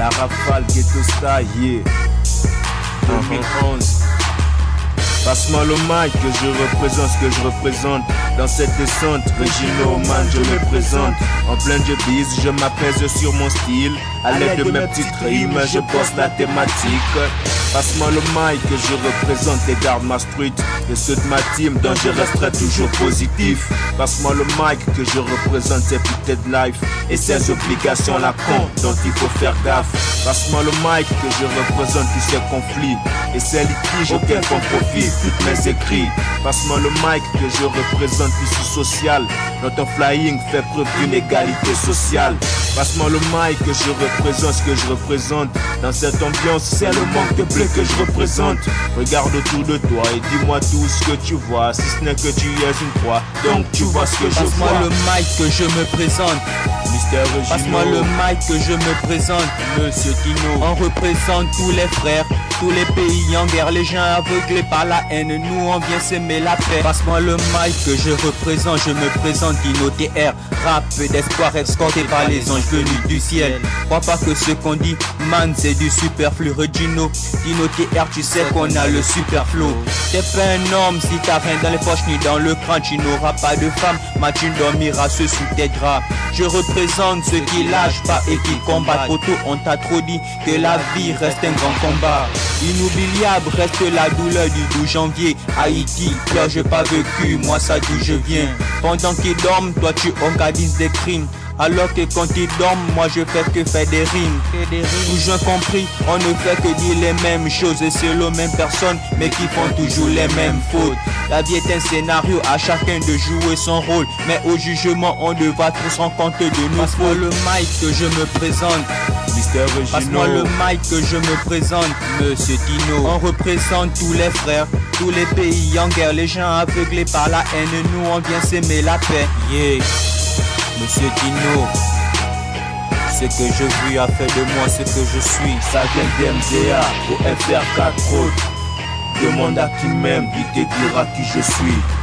La rafale ghetto style, yeah. 2011. Passe-moi le mic que je représente ce que je représente. Dans cette descente, Regino Man je me présente. En plein de bise, je m'apaise sur mon style. À l'aide de mes petites rimes, je bosse la thématique. Passe-moi le mic que je représente et garde ma street Et ceux de ma team dont je resterai toujours positif Passe-moi le mic que je représente c'est peut-être life. Et ces obligations la con dont il faut faire gaffe. Passe-moi le mic que je représente tous ces conflits. Et ces litiges auxquels on profite toutes mes écrits Passe-moi le mic que je représente l'issue sociale. Notre flying fait preuve d'une égalité sociale. Passe-moi le mic que je représente ce que je représente. Dans cette ambiance c'est le manque de que je représente. Regarde autour de toi et dis-moi tout ce que tu vois. Si ce n'est que tu es une proie Donc tu vois ce que je vois. Passe-moi le mic que je me présente. Passe-moi le mic que je me présente. Monsieur Tino On représente tous les frères tous les pays en guerre, les gens aveuglés par la haine, nous on vient s'aimer la paix. Passe-moi le mic que je représente, je me présente Dino TR, rap d'espoir escorté par les anges venus du ciel. Crois pas que ce qu'on dit, man, c'est du superflu. Regino, Dino TR, tu sais qu'on a le super flow. T'es pas un homme si t'as rien dans les poches ni dans le crâne, tu n'auras pas de femme, mais tu dormiras ce sous tes draps. Je représente ceux qui lâchent pas et qui combattent. Auto, on t'a trop dit que la vie reste un grand combat. Inoubliable reste la douleur du 12 janvier. Haïti, là j'ai pas vécu, moi ça d'où je viens. Pendant qu'ils dorment, toi tu organises des crimes. Alors que quand ils dorment, moi je fais que faire des rimes. Toujours compris, on ne fait que dire les mêmes choses et c'est les mêmes personnes, mais qui font toujours les mêmes fautes. La vie est un scénario, à chacun de jouer son rôle, mais au jugement on devra tous rendre compte de nous. Passe-moi le mic que je me présente. Mystère Passe-moi le mic que je me présente, Monsieur Tino. On représente tous les frères, tous les pays en guerre, les gens aveuglés par la haine, nous on vient s'aimer la paix. Yeah. Monsieur Tino, ce que je vis a fait de moi ce que je suis. Ça vient d'MZA au FR4 Road Demande à qui m'aime, il te dira qui je suis